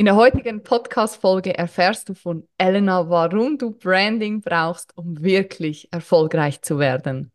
In der heutigen Podcast-Folge erfährst du von Elena, warum du Branding brauchst, um wirklich erfolgreich zu werden.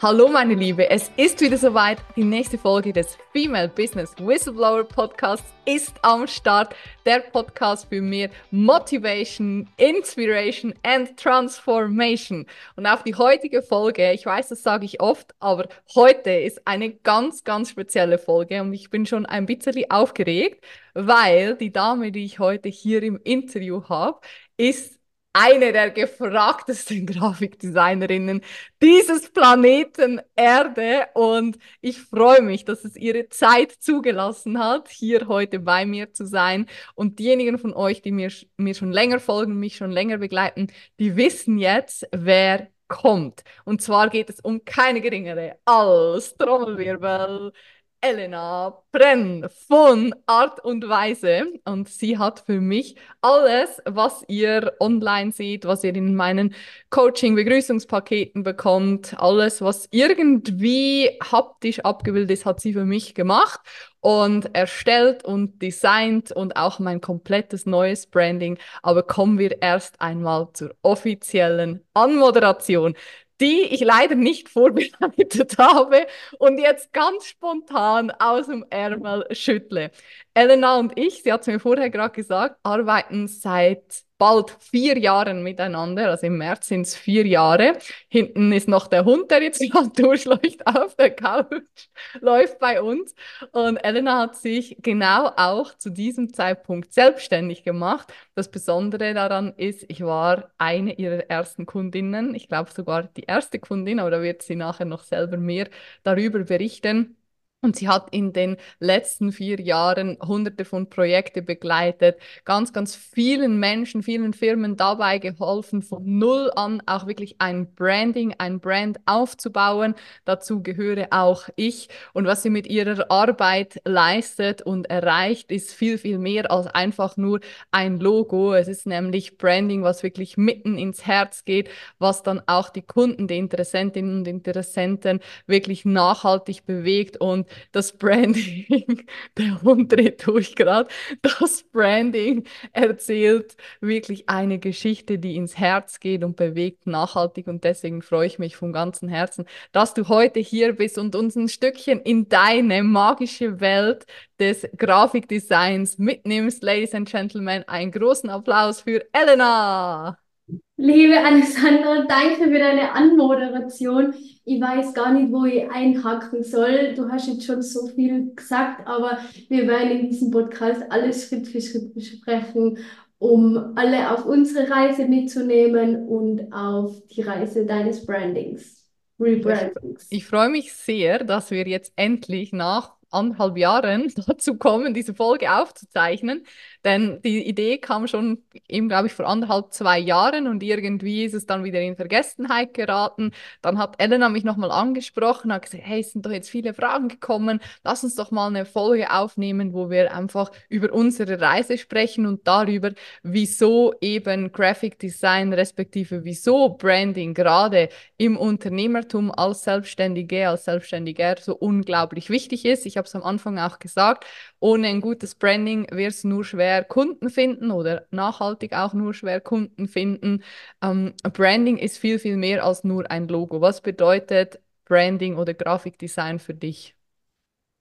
Hallo meine Liebe, es ist wieder soweit. Die nächste Folge des Female Business Whistleblower Podcasts ist am Start. Der Podcast für mehr Motivation, Inspiration and Transformation. Und auf die heutige Folge, ich weiß, das sage ich oft, aber heute ist eine ganz, ganz spezielle Folge und ich bin schon ein bisschen aufgeregt, weil die Dame, die ich heute hier im Interview habe, ist eine der gefragtesten Grafikdesignerinnen dieses Planeten Erde und ich freue mich, dass es ihre Zeit zugelassen hat, hier heute bei mir zu sein. Und diejenigen von euch, die mir, mir schon länger folgen, mich schon länger begleiten, die wissen jetzt, wer kommt. Und zwar geht es um keine geringere als Trommelwirbel. Elena Brenn von Art und Weise und sie hat für mich alles, was ihr online seht, was ihr in meinen Coaching-Begrüßungspaketen bekommt, alles, was irgendwie haptisch abgebildet ist, hat sie für mich gemacht und erstellt und designt und auch mein komplettes neues Branding. Aber kommen wir erst einmal zur offiziellen Anmoderation die ich leider nicht vorbereitet habe und jetzt ganz spontan aus dem Ärmel schüttle. Elena und ich, sie hat es mir vorher gerade gesagt, arbeiten seit bald vier Jahren miteinander, also im März sind es vier Jahre. Hinten ist noch der Hund, der jetzt gerade durchläuft auf der Couch, läuft bei uns. Und Elena hat sich genau auch zu diesem Zeitpunkt selbstständig gemacht. Das Besondere daran ist, ich war eine ihrer ersten Kundinnen, ich glaube sogar die erste Kundin, aber da wird sie nachher noch selber mehr darüber berichten. Und sie hat in den letzten vier Jahren hunderte von Projekten begleitet, ganz, ganz vielen Menschen, vielen Firmen dabei geholfen, von Null an auch wirklich ein Branding, ein Brand aufzubauen. Dazu gehöre auch ich. Und was sie mit ihrer Arbeit leistet und erreicht, ist viel, viel mehr als einfach nur ein Logo. Es ist nämlich Branding, was wirklich mitten ins Herz geht, was dann auch die Kunden, die Interessentinnen und Interessenten wirklich nachhaltig bewegt und das Branding, der Hund dreht durch gerade, das Branding erzählt wirklich eine Geschichte, die ins Herz geht und bewegt nachhaltig und deswegen freue ich mich von ganzem Herzen, dass du heute hier bist und uns ein Stückchen in deine magische Welt des Grafikdesigns mitnimmst. Ladies and Gentlemen, einen großen Applaus für Elena! Liebe Alexandra, danke für deine Anmoderation. Ich weiß gar nicht, wo ich einhaken soll. Du hast jetzt schon so viel gesagt, aber wir werden in diesem Podcast alles Schritt für Schritt besprechen, um alle auf unsere Reise mitzunehmen und auf die Reise deines Brandings, Rebrandings. Ich, freue mich sehr, dass wir jetzt endlich nach anderthalb Jahren dazu kommen, diese Folge aufzuzeichnen. Denn die Idee kam schon eben, glaube ich, vor anderthalb, zwei Jahren und irgendwie ist es dann wieder in Vergessenheit geraten. Dann hat Elena mich nochmal angesprochen, hat gesagt, hey, es sind doch jetzt viele Fragen gekommen, lass uns doch mal eine Folge aufnehmen, wo wir einfach über unsere Reise sprechen und darüber, wieso eben Graphic Design respektive wieso Branding gerade im Unternehmertum als Selbstständige, als Selbstständiger so unglaublich wichtig ist. Ich habe es am Anfang auch gesagt, ohne ein gutes Branding wirst du nur schwer Kunden finden oder nachhaltig auch nur schwer Kunden finden. Ähm, Branding ist viel, viel mehr als nur ein Logo. Was bedeutet Branding oder Grafikdesign für dich?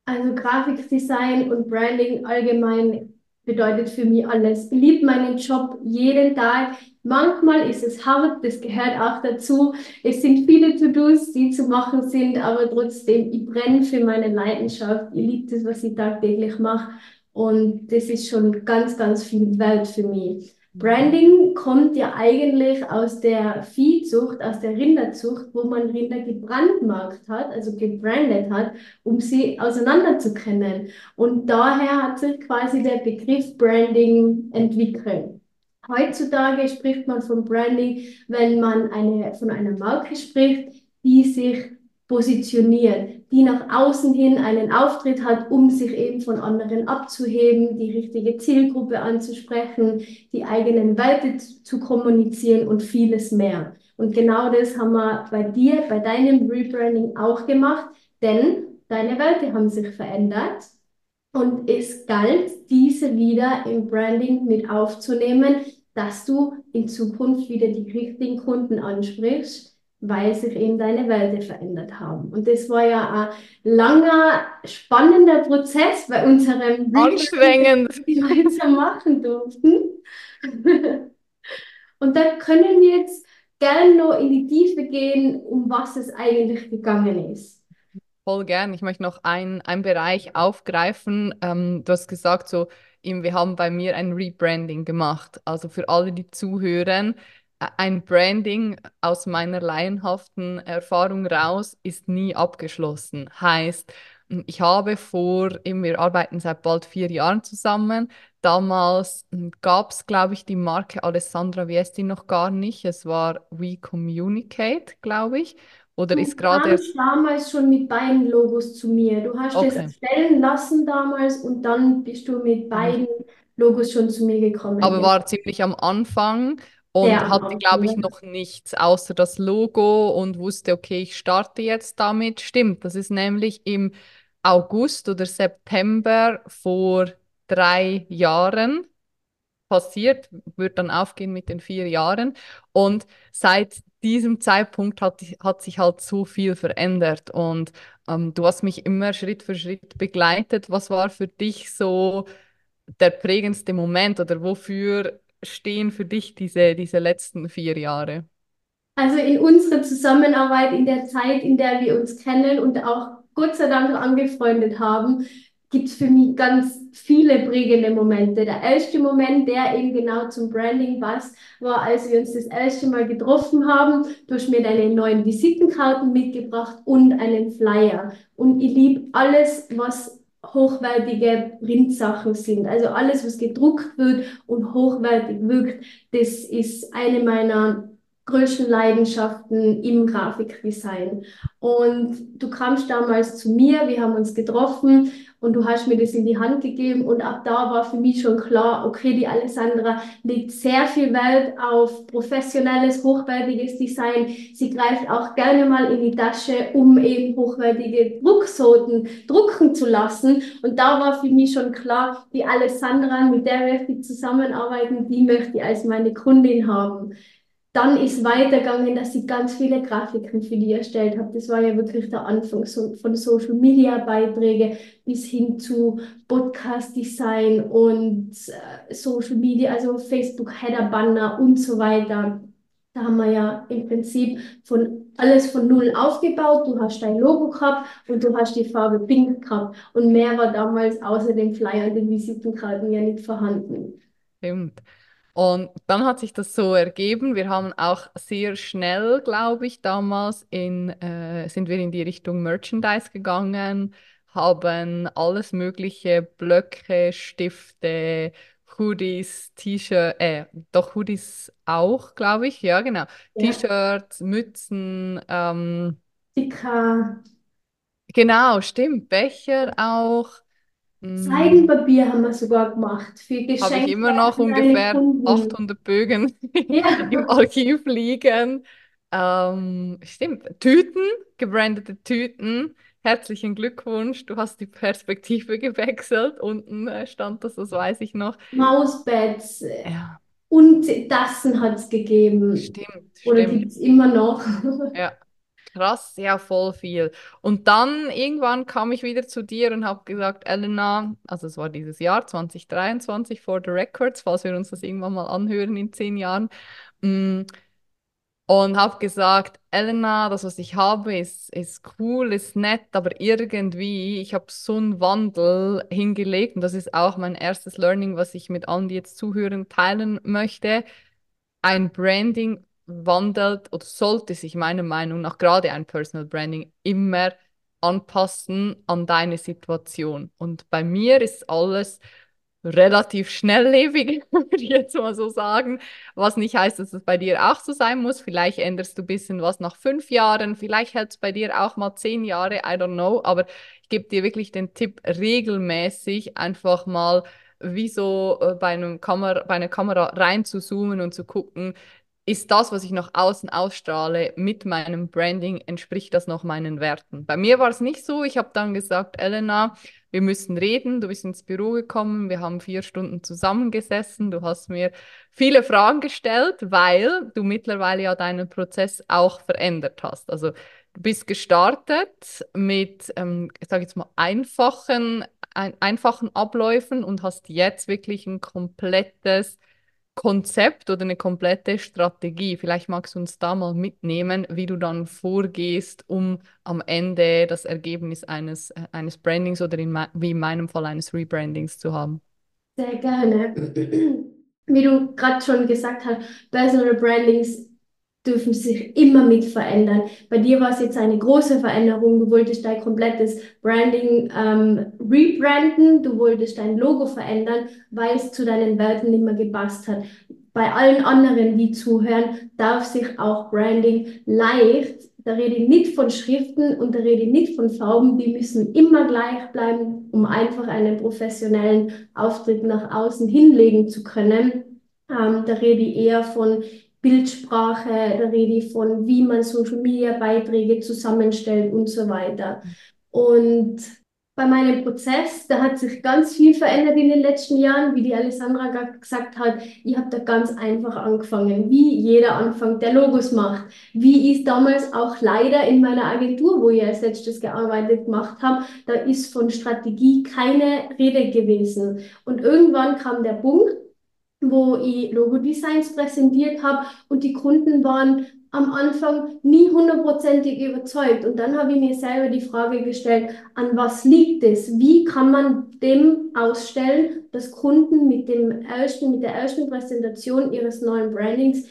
Also Grafikdesign und Branding allgemein bedeutet für mich alles. Ich liebe meinen Job jeden Tag. Manchmal ist es hart, das gehört auch dazu. Es sind viele To-Dos, die zu machen sind, aber trotzdem, ich brenne für meine Leidenschaft. Ich liebe das, was ich tagtäglich mache. Und das ist schon ganz, ganz viel Welt für mich. Branding kommt ja eigentlich aus der Viehzucht, aus der Rinderzucht, wo man Rinder gebrandmarkt hat, also gebrandet hat, um sie auseinander zu kennen. Und daher hat sich quasi der Begriff Branding entwickelt. Heutzutage spricht man von Branding, wenn man eine, von einer Marke spricht, die sich positioniert, die nach außen hin einen Auftritt hat, um sich eben von anderen abzuheben, die richtige Zielgruppe anzusprechen, die eigenen Werte zu kommunizieren und vieles mehr. Und genau das haben wir bei dir, bei deinem Rebranding auch gemacht, denn deine Werte haben sich verändert. Und es galt, diese wieder im Branding mit aufzunehmen, dass du in Zukunft wieder die richtigen Kunden ansprichst, weil sich eben deine Werte verändert haben. Und das war ja ein langer, spannender Prozess bei unserem Anstrengend. gemeinsam machen durften. Und da können wir jetzt gerne noch in die Tiefe gehen, um was es eigentlich gegangen ist. Voll gern. Ich möchte noch einen Bereich aufgreifen. Ähm, du hast gesagt, so, wir haben bei mir ein Rebranding gemacht. Also für alle, die zuhören, ein Branding aus meiner laienhaften Erfahrung raus ist nie abgeschlossen. Heißt, ich habe vor, wir arbeiten seit bald vier Jahren zusammen. Damals gab es, glaube ich, die Marke Alessandra Viesti noch gar nicht. Es war We Communicate, glaube ich. Oder du ist gerade. kamst damals schon mit beiden Logos zu mir. Du hast Okay. es erstellen lassen damals und dann bist du mit beiden Logos schon zu mir gekommen. aber war ziemlich am Anfang und am hatte, glaube ich, noch nichts außer das Logo und wusste, okay, ich starte jetzt damit. Stimmt, das ist nämlich im August oder September vor drei Jahren passiert, wird dann aufgehen mit den vier Jahren. Und seit diesem Zeitpunkt hat, hat sich halt so viel verändert. Und ähm, du hast mich immer Schritt für Schritt begleitet. Was war für dich so der prägendste Moment oder wofür stehen für dich diese, diese letzten vier Jahre? Also in unserer Zusammenarbeit, in der Zeit, in der wir uns kennen und auch Gott sei Dank angefreundet haben, gibt es für mich ganz viele prägende Momente. Der erste Moment, der eben genau zum Branding passt, war, als wir uns das erste Mal getroffen haben. Du hast mir deine neuen Visitenkarten mitgebracht und einen Flyer. Und ich liebe alles, was hochwertige Printsachen sind. Also alles, was gedruckt wird und hochwertig wirkt, das ist eine meiner größten Leidenschaften im Grafikdesign. Und du kamst damals zu mir, wir haben uns getroffen und du hast mir das in die Hand gegeben und ab da war für mich schon klar, okay, die Alessandra legt sehr viel Wert auf professionelles, hochwertiges Design. Sie greift auch gerne mal in die Tasche, um eben hochwertige Drucksorten drucken zu lassen. Und da war für mich schon klar, die Alessandra, mit der möchte ich zusammenarbeiten, die möchte ich als meine Kundin haben. Dann ist weitergegangen, dass ich ganz viele Grafiken für die erstellt habe. Das war ja wirklich der Anfang so, von Social Media Beiträge bis hin zu Podcast Design und äh, Social Media, also Facebook Header Banner und so weiter. Da haben wir ja im Prinzip von alles von null aufgebaut. Du hast dein Logo gehabt und du hast die Farbe Pink gehabt. Und mehr war damals außer dem Flyer und den Visitenkarten ja nicht vorhanden. Stimmt. Und dann hat sich das so ergeben. Wir haben auch sehr schnell, glaube ich, damals in, äh, sind wir in die Richtung Merchandise gegangen, haben alles mögliche Blöcke, Stifte, Hoodies, T-Shirt, äh, doch Hoodies auch, glaube ich, ja, genau. Ja. T-Shirts, Mützen, ähm, Sticker, genau, stimmt, Becher auch. Mm, Seidenpapier haben wir sogar gemacht für Habe ich Geschenke immer noch ungefähr Kunden. 800 Bögen Ja. im Archiv liegen. Ähm, stimmt, Tüten, gebrandete Tüten. Herzlichen Glückwunsch, du hast die Perspektive gewechselt. Unten äh, stand das, das weiß ich noch. Mauspads äh, Ja, und Tassen hat es gegeben. stimmt, Oder gibt es immer noch. Ja, krass, ja, voll viel. Und dann irgendwann kam ich wieder zu dir und habe gesagt, Elena, also es war dieses Jahr 2023 for the records, falls wir uns das irgendwann mal anhören in zehn Jahren. Mm, und habe gesagt, Elena, das, was ich habe, ist, ist cool, ist nett, aber irgendwie, ich habe so einen Wandel hingelegt und das ist auch mein erstes Learning, was ich mit allen, die jetzt zuhören, teilen möchte. Ein Branding wandelt oder sollte sich meiner Meinung nach, gerade ein Personal Branding, immer anpassen an deine Situation. Und bei mir ist alles relativ schnelllebig, würde ich jetzt mal so sagen. Was nicht heißt, dass es bei dir auch so sein muss. Vielleicht änderst du ein bisschen was nach fünf Jahren, vielleicht hält es bei dir auch mal zehn Jahre, I don't know. Aber ich gebe dir wirklich den Tipp, regelmäßig einfach mal wie so äh, bei einem Kamera, bei einer Kamera rein zu zoomen und zu gucken, ist das, was ich nach außen ausstrahle, mit meinem Branding, entspricht das noch meinen Werten? Bei mir war es nicht so. Ich habe dann gesagt, Elena, wir müssen reden. Du bist ins Büro gekommen, wir haben vier Stunden zusammengesessen. Du hast mir viele Fragen gestellt, weil du mittlerweile ja deinen Prozess auch verändert hast. Also du bist gestartet mit, ähm, ich sage jetzt mal, einfachen, ein, einfachen Abläufen und hast jetzt wirklich ein komplettes Konzept oder eine komplette Strategie. Vielleicht magst du uns da mal mitnehmen, wie du dann vorgehst, um am Ende das Ergebnis eines, äh, eines Brandings oder in wie in meinem Fall eines Rebrandings zu haben. Sehr gerne. Wie du gerade schon gesagt hast, Personal Brandings dürfen sich immer mit verändern. Bei dir war es jetzt eine große Veränderung. Du wolltest dein komplettes Branding ähm, rebranden, du wolltest dein Logo verändern, weil es zu deinen Werten nicht mehr gepasst hat. Bei allen anderen, die zuhören, darf sich auch Branding leicht, da rede ich nicht von Schriften und da rede ich nicht von Farben, die müssen immer gleich bleiben, um einfach einen professionellen Auftritt nach außen hinlegen zu können. Ähm, da rede ich eher von Bildsprache, da rede ich von, wie man Social Media Beiträge zusammenstellt und so weiter. Und bei meinem Prozess, da hat sich ganz viel verändert in den letzten Jahren, wie die Alessandra gesagt hat. Ich habe da ganz einfach angefangen, wie jeder anfängt, der Logos macht. Wie ich damals auch leider in meiner Agentur, wo ich als letztes gearbeitet gemacht habe, da ist von Strategie keine Rede gewesen. Und irgendwann kam der Punkt, wo ich Logo-Designs präsentiert habe und die Kunden waren am Anfang nie hundertprozentig überzeugt. Und dann habe ich mir selber die Frage gestellt, an was liegt es? Wie kann man dem ausstellen, dass Kunden mit dem ersten, mit der ersten Präsentation ihres neuen Brandings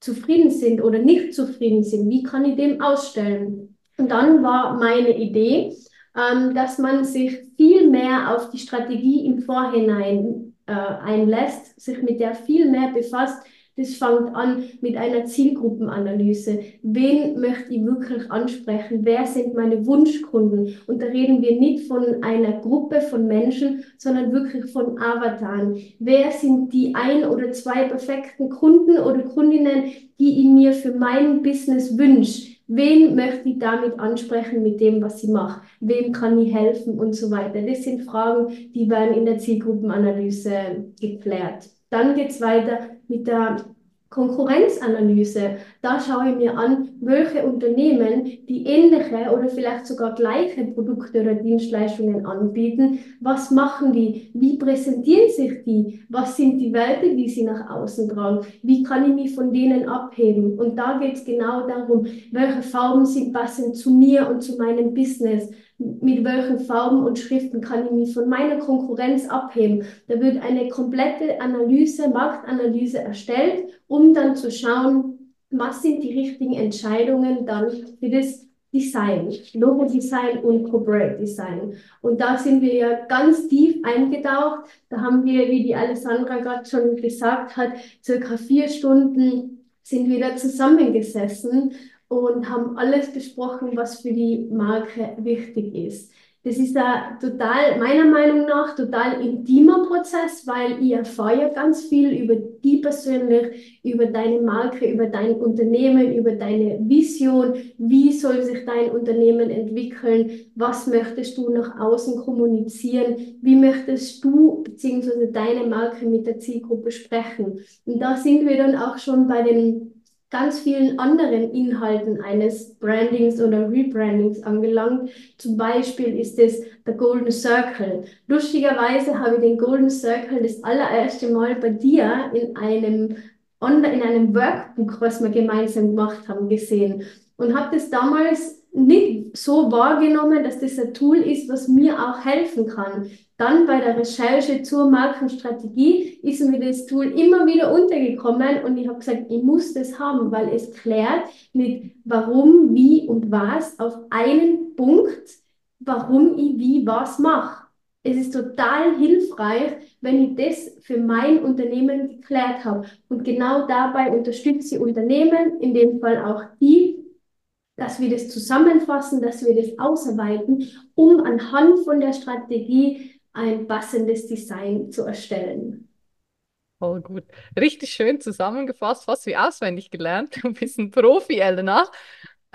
zufrieden sind oder nicht zufrieden sind? Wie kann ich dem ausstellen? Und dann war meine Idee, ähm, dass man sich viel mehr auf die Strategie im Vorhinein äh, einlässt, sich mit der viel mehr befasst. Das fängt an mit einer Zielgruppenanalyse. Wen möchte ich wirklich ansprechen? Wer sind meine Wunschkunden? Und da reden wir nicht von einer Gruppe von Menschen, sondern wirklich von Avataren. Wer sind die ein oder zwei perfekten Kunden oder Kundinnen, die ich mir für mein Business wünsche? Wen möchte ich damit ansprechen mit dem, was ich mache? Wem kann ich helfen und so weiter? Das sind Fragen, die werden in der Zielgruppenanalyse geklärt. Dann geht es weiter mit der Konkurrenzanalyse. Da schaue ich mir an, welche Unternehmen, die ähnliche oder vielleicht sogar gleiche Produkte oder Dienstleistungen anbieten, was machen die, wie präsentieren sich die, was sind die Werte, die sie nach außen tragen, wie kann ich mich von denen abheben. Und da geht es genau darum, welche Farben sind passend zu mir und zu meinem Business mit welchen Farben und Schriften kann ich mich von meiner Konkurrenz abheben. Da wird eine komplette Analyse, Marktanalyse erstellt, um dann zu schauen, was sind die richtigen Entscheidungen dann für das Design, Logo-Design und Corporate Design. Und da sind wir ja ganz tief eingetaucht. Da haben wir, wie die Alessandra gerade schon gesagt hat, circa vier Stunden sind wir da zusammengesessen und haben alles besprochen, was für die Marke wichtig ist. Das ist ein total, meiner Meinung nach, total intimer Prozess, weil ich erfahre ganz viel über die persönlich, über deine Marke, über dein Unternehmen, über deine Vision. Wie soll sich dein Unternehmen entwickeln? Was möchtest du nach außen kommunizieren? Wie möchtest du bzw. deine Marke mit der Zielgruppe sprechen? Und da sind wir dann auch schon bei den ganz vielen anderen Inhalten eines Brandings oder Rebrandings angelangt. Zum Beispiel ist es der Golden Circle. Lustigerweise habe ich den Golden Circle das allererste Mal bei dir in einem, in einem Workbook, was wir gemeinsam gemacht haben, gesehen und habe das damals nicht so wahrgenommen, dass das ein Tool ist, was mir auch helfen kann. Dann bei der Recherche zur Markenstrategie ist mir das Tool immer wieder untergekommen und ich habe gesagt, ich muss das haben, weil es klärt mit warum, wie und was auf einen Punkt, warum ich wie was mache. Es ist total hilfreich, wenn ich das für mein Unternehmen geklärt habe. Und genau dabei unterstütze ich Unternehmen, in dem Fall auch die, dass wir das zusammenfassen, dass wir das ausarbeiten, um anhand von der Strategie ein passendes Design zu erstellen. Voll gut. Richtig schön zusammengefasst, fast wie auswendig gelernt. Du bist ein Profi, Elena.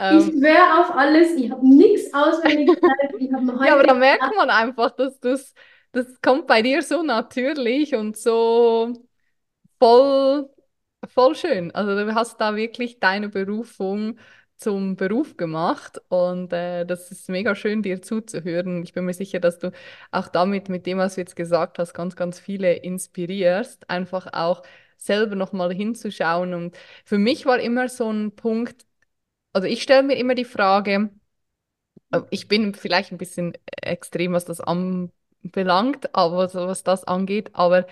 Ich Ähm, schwöre auf alles, ich habe nichts auswendig gelernt. Ich ja, aber da merkt gedacht, man einfach, dass das, das kommt bei dir so natürlich und so voll, voll schön. Also du hast da wirklich deine Berufung zum Beruf gemacht und äh, das ist mega schön, dir zuzuhören. Ich bin mir sicher, dass du auch damit, mit dem, was du jetzt gesagt hast, ganz, ganz viele inspirierst, einfach auch selber nochmal hinzuschauen. Und für mich war immer so ein Punkt, also ich stelle mir immer die Frage, äh, ich bin vielleicht ein bisschen extrem, was das anbelangt, aber so was das angeht, aber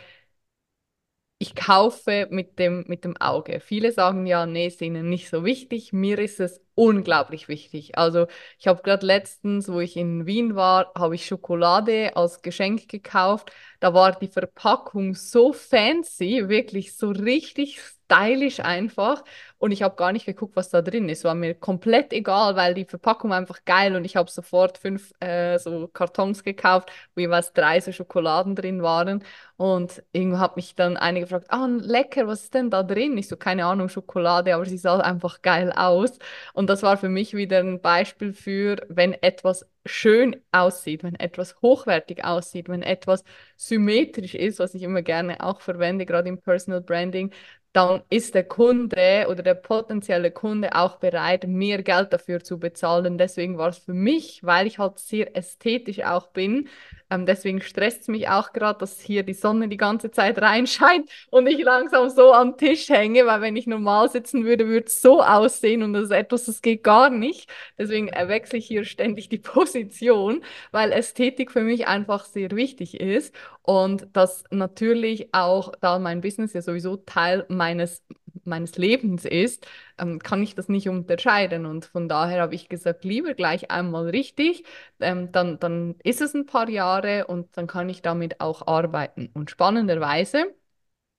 ich kaufe mit dem, mit dem Auge. Viele sagen ja, nee, ist ihnen nicht so wichtig. Mir ist es unglaublich wichtig. Also ich habe gerade letztens, wo ich in Wien war, habe ich Schokolade als Geschenk gekauft. Da war die Verpackung so fancy, wirklich so richtig stylisch einfach. Und ich habe gar nicht geguckt, was da drin ist. War mir komplett egal, weil die Verpackung war einfach geil und ich habe sofort fünf äh, so Kartons gekauft, wo jeweils drei so Schokoladen drin waren. Und irgendwo hat mich dann eine gefragt, ah, lecker, was ist denn da drin? Ich so, keine Ahnung, Schokolade, aber sie sah einfach geil aus. Und das war für mich wieder ein Beispiel für, wenn etwas schön aussieht, wenn etwas hochwertig aussieht, wenn etwas symmetrisch ist, was ich immer gerne auch verwende, gerade im Personal Branding, dann ist der Kunde oder der potenzielle Kunde auch bereit, mehr Geld dafür zu bezahlen. Deswegen war es für mich, weil ich halt sehr ästhetisch auch bin, ähm, deswegen stresst es mich auch gerade, dass hier die Sonne die ganze Zeit reinscheint und ich langsam so am Tisch hänge, weil wenn ich normal sitzen würde, würde es so aussehen und das ist etwas, das geht gar nicht. Deswegen wechsle ich hier ständig die Position, weil Ästhetik für mich einfach sehr wichtig ist und das natürlich auch, da mein Business ja sowieso Teil meines meines Lebens ist, ähm, kann ich das nicht unterscheiden. Und von daher habe ich gesagt, lieber gleich einmal richtig, ähm, dann, dann ist es ein paar Jahre und dann kann ich damit auch arbeiten. Und spannenderweise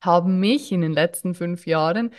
haben mich in den letzten fünf Jahren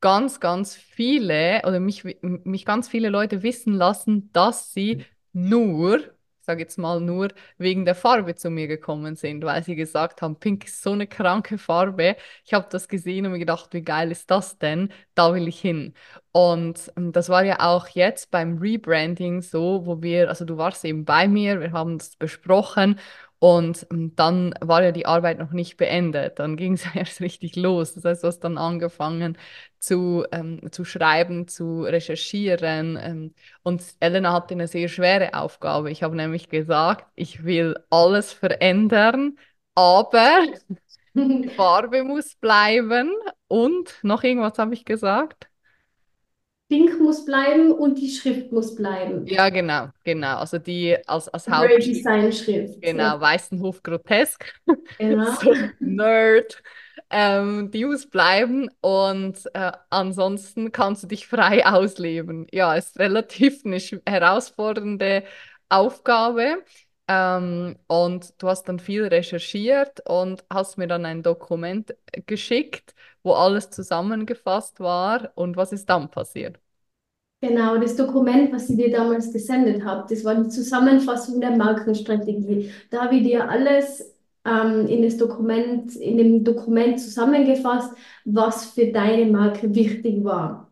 ganz, ganz viele oder mich, mich ganz viele Leute wissen lassen, dass sie nur, ich sage jetzt mal nur, wegen der Farbe zu mir gekommen sind, weil sie gesagt haben, Pink ist so eine kranke Farbe. Ich habe das gesehen und mir gedacht, wie geil ist das denn? Da will ich hin. Und ähm, das war ja auch jetzt beim Rebranding so, wo wir, also du warst eben bei mir, wir haben das besprochen und ähm, dann war ja die Arbeit noch nicht beendet. Dann ging es erst richtig los. Das heißt, du hast dann angefangen zu, ähm, zu schreiben, zu recherchieren. Ähm, und Elena hatte eine sehr schwere Aufgabe. Ich habe nämlich gesagt, ich will alles verändern, aber die Farbe muss bleiben. Und noch irgendwas habe ich gesagt? Pink muss bleiben und die Schrift muss bleiben. Ja, genau, genau. Also die als, als Hauptschrift. Schrift. Ja, Genau, Weißenhof grotesk. genau. So Nerd. Ähm, die muss bleiben und äh, ansonsten kannst du dich frei ausleben. Ja, ist relativ eine herausfordernde Aufgabe. Ähm, und du hast dann viel recherchiert und hast mir dann ein Dokument geschickt, wo alles zusammengefasst war. Und was ist dann passiert? Genau, das Dokument, was ich dir damals gesendet habe, das war die Zusammenfassung der Markenstrategie. Da habe ich dir alles ähm, in das Dokument, in dem Dokument zusammengefasst, was für deine Marke wichtig war.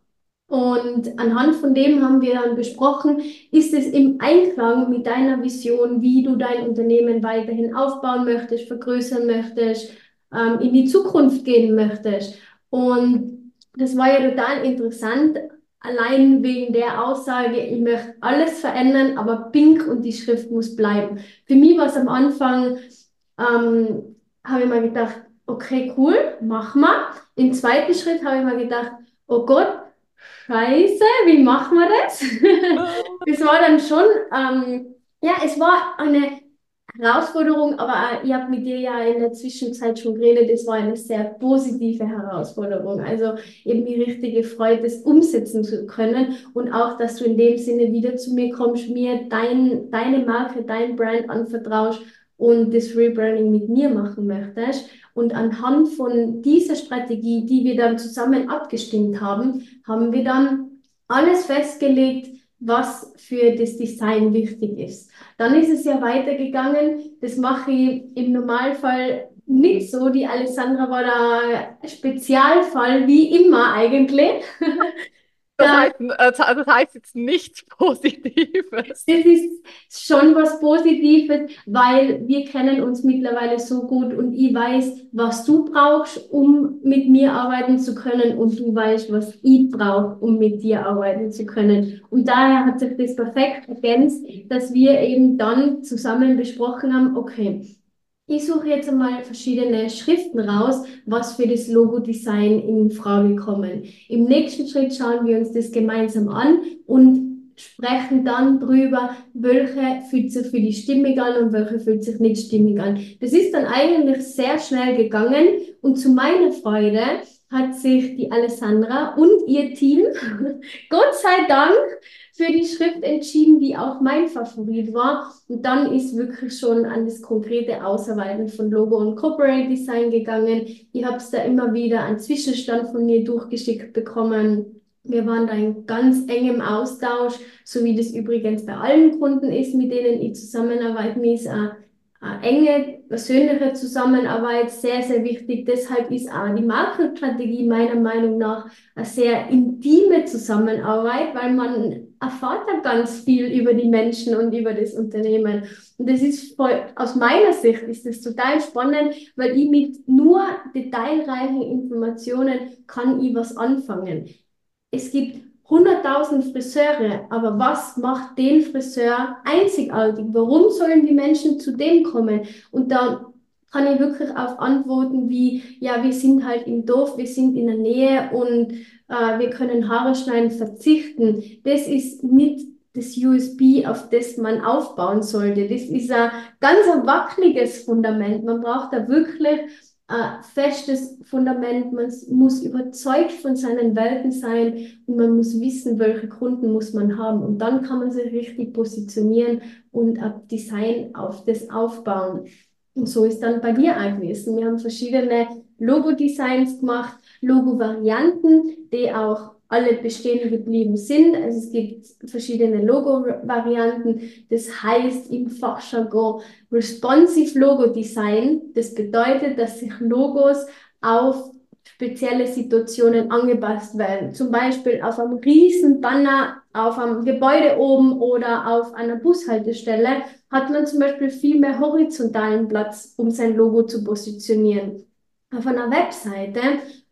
Und anhand von dem haben wir dann besprochen, ist es im Einklang mit deiner Vision, wie du dein Unternehmen weiterhin aufbauen möchtest, vergrößern möchtest, ähm, in die Zukunft gehen möchtest. Und das war ja total interessant, allein wegen der Aussage, ich möchte alles verändern, aber Pink und die Schrift muss bleiben. Für mich war es am Anfang, ähm, habe ich mir gedacht, okay, cool, mach mal. Im zweiten Schritt habe ich mir gedacht, oh Gott, Scheiße, wie machen wir das? Das war dann schon, ähm, ja, es war eine Herausforderung, aber äh, ich habe mit dir ja in der Zwischenzeit schon geredet, es war eine sehr positive Herausforderung. Also eben die richtige Freude, das umsetzen zu können und auch, dass du in dem Sinne wieder zu mir kommst, mir dein, deine Marke, dein Brand anvertraust und das Rebranding mit mir machen möchtest. Und anhand von dieser Strategie, die wir dann zusammen abgestimmt haben, haben wir dann alles festgelegt, was für das Design wichtig ist. Dann ist es ja weitergegangen. Das mache ich im Normalfall nicht so. Die Alessandra war da Spezialfall, wie immer eigentlich. Das heißt, äh, das heißt jetzt nichts Positives. Das ist schon was Positives, weil wir kennen uns mittlerweile so gut und ich weiß, was du brauchst, um mit mir arbeiten zu können und du weißt, was ich brauche, um mit dir arbeiten zu können. Und daher hat sich das perfekt ergänzt, dass wir eben dann zusammen besprochen haben, okay, ich suche jetzt einmal verschiedene Schriften raus, was für das Logo-Design in Frage kommen. Im nächsten Schritt schauen wir uns das gemeinsam an und sprechen dann drüber, welche fühlt sich für die stimmig an und welche fühlt sich nicht stimmig an. Das ist dann eigentlich sehr schnell gegangen und zu meiner Freude hat sich die Alessandra und ihr Team, Gott sei Dank, für die Schrift entschieden, die auch mein Favorit war. Und dann ist wirklich schon an das konkrete Ausarbeiten von Logo und Corporate Design gegangen. Ich habe es da immer wieder einen Zwischenstand von mir durchgeschickt bekommen. Wir waren da in ganz engem Austausch, so wie das übrigens bei allen Kunden ist, mit denen ich zusammenarbeite. Mir ist eine, eine enge persönliche Zusammenarbeit sehr, sehr wichtig. Deshalb ist auch die Markenstrategie meiner Meinung nach eine sehr intime Zusammenarbeit, weil man erfahrt da ganz viel über die Menschen und über das Unternehmen. Und das ist voll, aus meiner Sicht ist das total spannend, weil ich mit nur detailreichen Informationen kann ich was anfangen. Es gibt 100.000 Friseure, aber was macht den Friseur einzigartig? Warum sollen die Menschen zu dem kommen? Und da kann ich wirklich auf Antworten wie, ja, wir sind halt im Dorf, wir sind in der Nähe und äh, wir können Haare schneiden verzichten. Das ist nicht das USB, auf das man aufbauen sollte. Das ist ein ganz wackeliges Fundament. Man braucht da wirklich ein festes Fundament. Man muss überzeugt von seinen Welten sein und man muss wissen, welche Kunden muss man haben. Und dann kann man sich richtig positionieren und ein Design auf das aufbauen. Und so ist dann bei dir gewesen. Wir haben verschiedene Logo-Designs gemacht, Logo-Varianten, die auch alle bestehen geblieben sind. Also es gibt verschiedene Logo-Varianten. Das heißt im Fachjargon Responsive Logo Design. Das bedeutet, dass sich Logos auf spezielle Situationen angepasst werden. Zum Beispiel auf einem riesen Banner auf einem Gebäude oben oder auf einer Bushaltestelle hat man zum Beispiel viel mehr horizontalen Platz, um sein Logo zu positionieren. Auf einer Webseite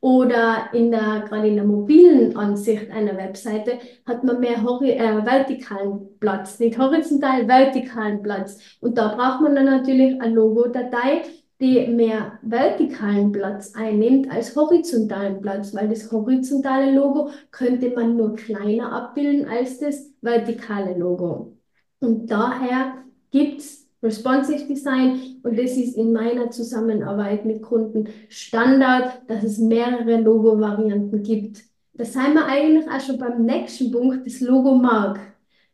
oder in der, gerade in der mobilen Ansicht einer Webseite hat man mehr hori äh, vertikalen Platz, nicht horizontal, vertikalen Platz. Und da braucht man dann natürlich eine Logo-Datei, die mehr vertikalen Platz einnimmt als horizontalen Platz, weil das horizontale Logo könnte man nur kleiner abbilden als das vertikale Logo. Und daher gibt's Responsive Design und das ist in meiner Zusammenarbeit mit Kunden Standard, dass es mehrere Logo-Varianten gibt. Da sind wir eigentlich auch schon beim nächsten Punkt, das Logo-Mark.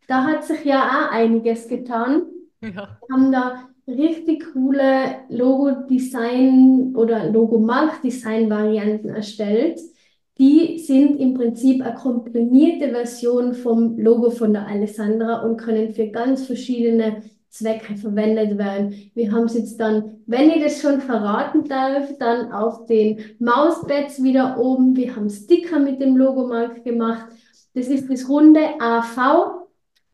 Da hat sich ja auch einiges getan. Ja. Wir haben da richtig coole Logo-Design oder Logo-Mark-Design-Varianten erstellt. Die sind im Prinzip eine komprimierte Version vom Logo von der Alessandra und können für ganz verschiedene Zwecke verwendet werden. Wir haben es jetzt dann, wenn ich das schon verraten darf, dann auf den Mauspads wieder oben. Wir haben Sticker mit dem Logomark gemacht. Das ist das runde AV.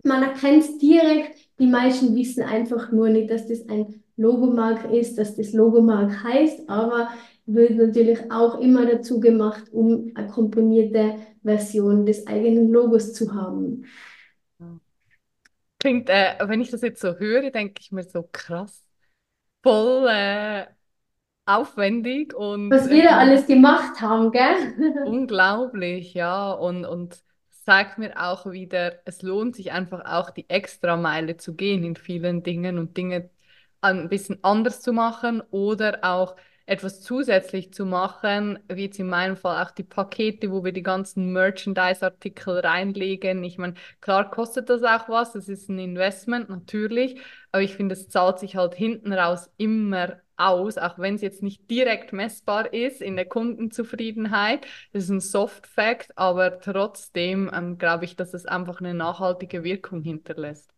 Man erkennt es direkt. Die meisten wissen einfach nur nicht, dass das ein Logomark ist, dass das Logomark heißt, aber wird natürlich auch immer dazu gemacht, um eine komprimierte Version des eigenen Logos zu haben. Klingt, äh, wenn ich das jetzt so höre, denke ich mir so krass, voll äh, aufwendig und. Was wir da alles gemacht haben, gell? unglaublich, ja. Und, und zeigt mir auch wieder, es lohnt sich einfach auch die Extrameile zu gehen in vielen Dingen und Dinge ein bisschen anders zu machen oder auch etwas zusätzlich zu machen, wie jetzt in meinem Fall auch die Pakete, wo wir die ganzen Merchandise-Artikel reinlegen. Ich meine, klar kostet das auch was, das ist ein Investment natürlich, aber ich finde, es zahlt sich halt hinten raus immer aus, auch wenn es jetzt nicht direkt messbar ist in der Kundenzufriedenheit. Das ist ein Soft-Fact, aber trotzdem ähm, glaube ich, dass es einfach eine nachhaltige Wirkung hinterlässt.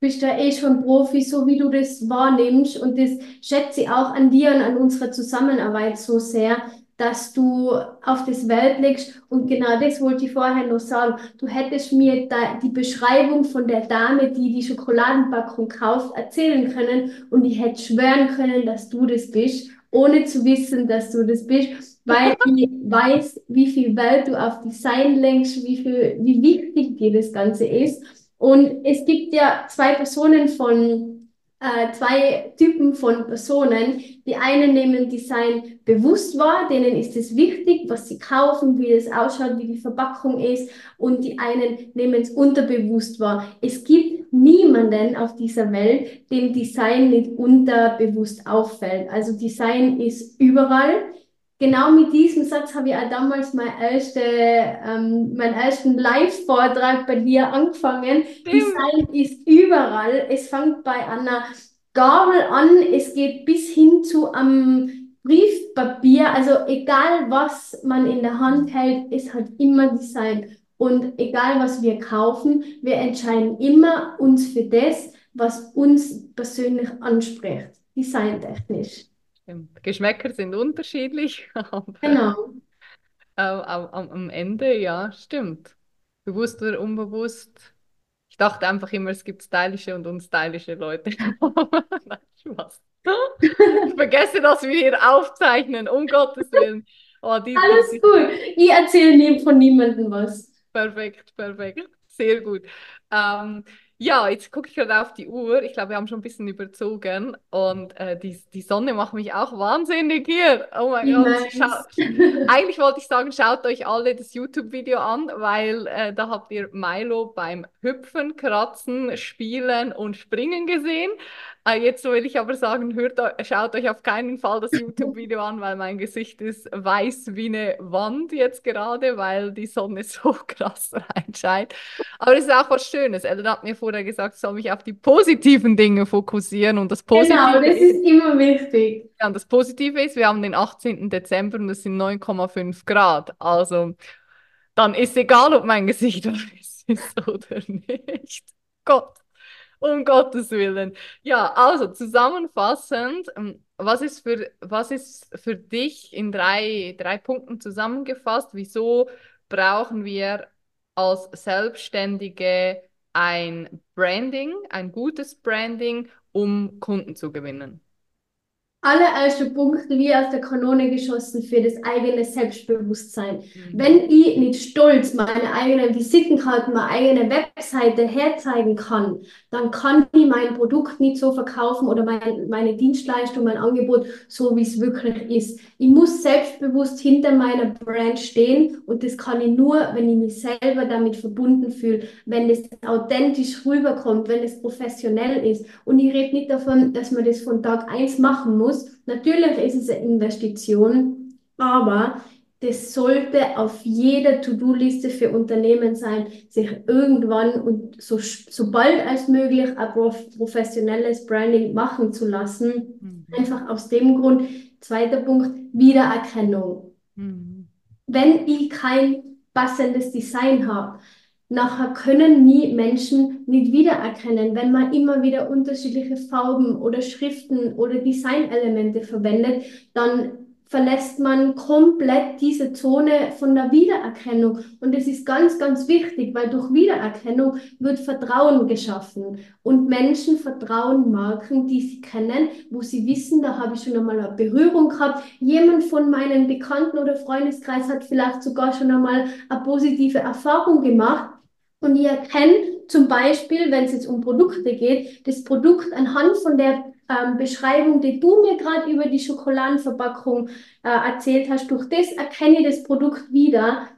Bist da eh schon Profi, so wie du das wahrnimmst. Und das schätze ich auch an dir und an unserer Zusammenarbeit so sehr, dass du auf das Welt legst. Und genau das wollte ich vorher noch sagen. Du hättest mir da die Beschreibung von der Dame, die die Schokoladenpackung kauft, erzählen können. Und ich hätte schwören können, dass du das bist, ohne zu wissen, dass du das bist. Weil ich weiß, wie viel Welt du auf Design lenkst, wie viel, wie wichtig dir das Ganze ist. Und es gibt ja zwei Personen von, äh, zwei Typen von Personen. Die einen nehmen Design bewusst wahr, denen ist es wichtig, was sie kaufen, wie es ausschaut, wie die Verpackung ist. Und die einen nehmen es unterbewusst wahr. Es gibt niemanden auf dieser Welt, dem Design nicht unterbewusst auffällt. Also Design ist überall genau mit diesem Satz habe ich auch damals mein erste, ähm, meinen ersten Live-Vortrag bei dir angefangen. Design ist überall. Es fängt bei einer Gabel an, es geht bis hin zu am Briefpapier. Also egal, was man in der Hand hält, es hat immer Design. Und egal, was wir kaufen, wir entscheiden immer uns für das, was uns persönlich anspricht, designtechnisch. Geschmäcker sind unterschiedlich. genau. am, am Ende, ja, stimmt. Bewusst oder unbewusst. Ich dachte einfach immer, es gibt stylische und unstylische Leute. Nein, Spaß. Ich vergesse, dass wir hier aufzeichnen, um Gottes Willen. Oh, die, Alles die, gut. Ich erzähle nie von niemandem was. Perfekt, perfekt. Sehr gut. Ähm, ja, jetzt gucke ich gerade auf die Uhr. Ich glaube, wir haben schon ein bisschen überzogen. Und äh, die, die Sonne macht mich auch wahnsinnig hier. Oh mein Gott. Eigentlich wollte ich sagen, schaut euch alle das YouTube-Video an, weil äh, da habt ihr Milo beim Hüpfen, Kratzen, Spielen und Springen gesehen. Äh, jetzt will ich aber sagen, hört, schaut euch auf keinen Fall das YouTube-Video an, weil mein Gesicht ist weiß wie eine Wand jetzt gerade, weil die Sonne so krass reinscheint. Aber es ist auch was Schönes. Ellen hat mir vorher gesagt, ich soll mich auf die positiven Dinge fokussieren und das Positive Genau, das ist immer wichtig. Ja, und das Positive ist, wir haben den 18. Dezember und es sind 9,5 Grad. Also dann ist egal, ob mein Gesicht weiß ist oder nicht. Gott. Um Gottes Willen. Ja, also zusammenfassend, ähm, was ist für, was ist für dich in drei, drei Punkten zusammengefasst? Wieso brauchen wir als Selbstständige ein Branding, ein gutes Branding, um Kunden zu gewinnen? Allererster Punkt, wie aus der Kanone geschossen für das eigene Selbstbewusstsein. Mhm. Wenn ich nicht stolz meine eigenen Visitenkarten, meine eigene Webseite herzeigen kann, dann kann ich mein Produkt nicht so verkaufen oder mein, meine Dienstleistung, mein Angebot so, wie es wirklich ist. Ich muss selbstbewusst hinter meiner Brand stehen und das kann ich nur, wenn ich mich selber damit verbunden fühle, wenn es authentisch rüberkommt, wenn es professionell ist. Und ich rede nicht davon, dass man das von Tag eins machen muss, muss. Natürlich ist es eine Investition, aber das sollte auf jeder To-Do-Liste für Unternehmen sein, sich irgendwann und so, so bald als möglich ein professionelles Branding machen zu lassen. Mhm. Einfach aus dem Grund. Zweiter Punkt, Wiedererkennung. Mhm. Wenn ich kein passendes Design habe, Nachher können nie Menschen nicht wiedererkennen, wenn man immer wieder unterschiedliche Farben oder Schriften oder Designelemente verwendet, dann verlässt man komplett diese Zone von der Wiedererkennung. Und es ist ganz, ganz wichtig, weil durch Wiedererkennung wird Vertrauen geschaffen. Und Menschen vertrauen Marken, die sie kennen, wo sie wissen, da habe ich schon einmal eine Berührung gehabt. Jemand von meinen Bekannten oder Freundeskreis hat vielleicht sogar schon einmal eine positive Erfahrung gemacht. Und ich erkenne zum Beispiel, wenn es jetzt um Produkte geht, das Produkt anhand von der ähm, Beschreibung, die du mir gerade über die Schokoladenverpackung äh, erzählt hast, durch das erkenne ich das Produkt wieder.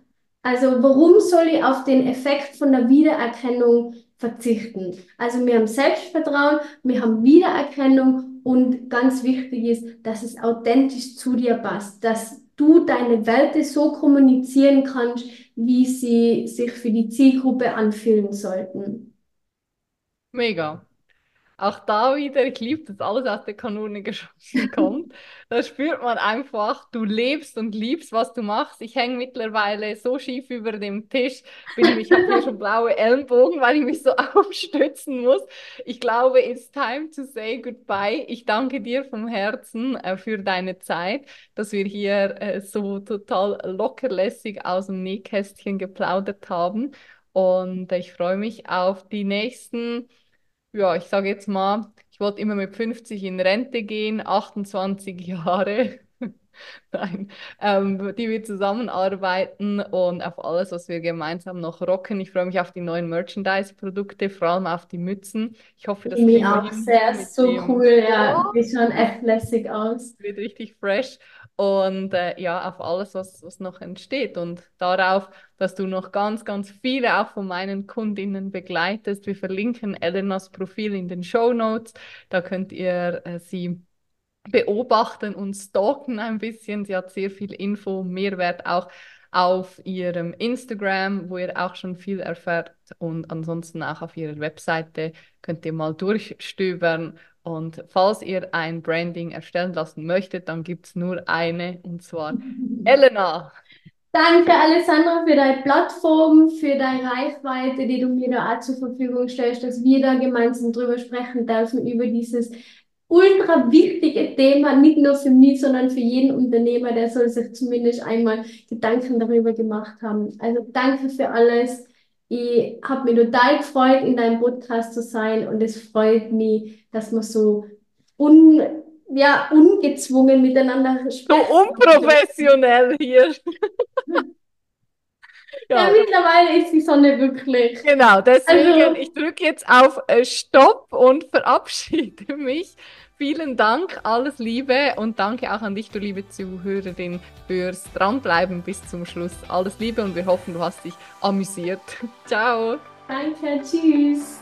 Also warum soll ich auf den Effekt von der Wiedererkennung verzichten? Also wir haben Selbstvertrauen, wir haben Wiedererkennung und ganz wichtig ist, dass es authentisch zu dir passt, dass du deine Werte so kommunizieren kannst, wie sie sich für die Zielgruppe anfühlen sollten. Mega. Auch da wieder, ich liebe das, alles aus der Kanone geschossen kommt. Da spürt man einfach, du lebst und liebst, was du machst. Ich hänge mittlerweile so schief über dem Tisch, bin, ich habe hier schon blaue Ellenbogen, weil ich mich so aufstützen muss. Ich glaube, it's time to say goodbye. Ich danke dir vom Herzen äh, für deine Zeit, dass wir hier äh, so total lockerlässig aus dem Nähkästchen geplaudert haben. Und ich freue mich auf die nächsten ja, ich sage jetzt mal, ich wollte immer mit 50 in Rente gehen, 28 Jahre. Nein, ähm, die wir zusammenarbeiten und auf alles, was wir gemeinsam noch rocken. Ich freue mich auf die neuen Merchandise-Produkte, vor allem auf die Mützen. Ich hoffe, das kriegen wir auch sehr, so cool, ja. Die schauen echt lässig aus. Wird richtig fresh und äh, ja, auf alles, was, was noch entsteht und darauf, dass du noch ganz, ganz viele auch von meinen Kundinnen begleitest. Wir verlinken Elenas Profil in den Show Notes. Da könnt ihr äh, sie beobachten und stalken ein bisschen. Sie hat sehr viel Info, Mehrwert auch auf ihrem Instagram, wo ihr auch schon viel erfährt und ansonsten auch auf ihrer Webseite könnt ihr mal durchstöbern und falls ihr ein Branding erstellen lassen möchtet, dann gibt es nur eine, und zwar Elena. Danke, Alessandra, für deine Plattform, für deine Reichweite, die du mir da auch zur Verfügung stellst, dass wir da gemeinsam drüber sprechen dürfen, über dieses ultra wichtige Thema, nicht nur für mich, sondern für jeden Unternehmer, der soll sich zumindest einmal Gedanken darüber gemacht haben. Also danke für alles. Ich habe mich total gefreut, in deinem Podcast zu sein und es freut mich, dass wir so un, ja, ungezwungen miteinander sprechen. So unprofessionell hier. Ja. ja. mittlerweile ist die Sonne wirklich. Genau, deswegen, also, ich drücke jetzt auf äh, Stopp und verabschiede mich. Vielen Dank, alles Liebe und danke auch an dich, du liebe Zuhörerin, fürs Dranbleiben bis zum Schluss. Alles Liebe und wir hoffen, du hast dich amüsiert. Ciao. Danke, tschüss.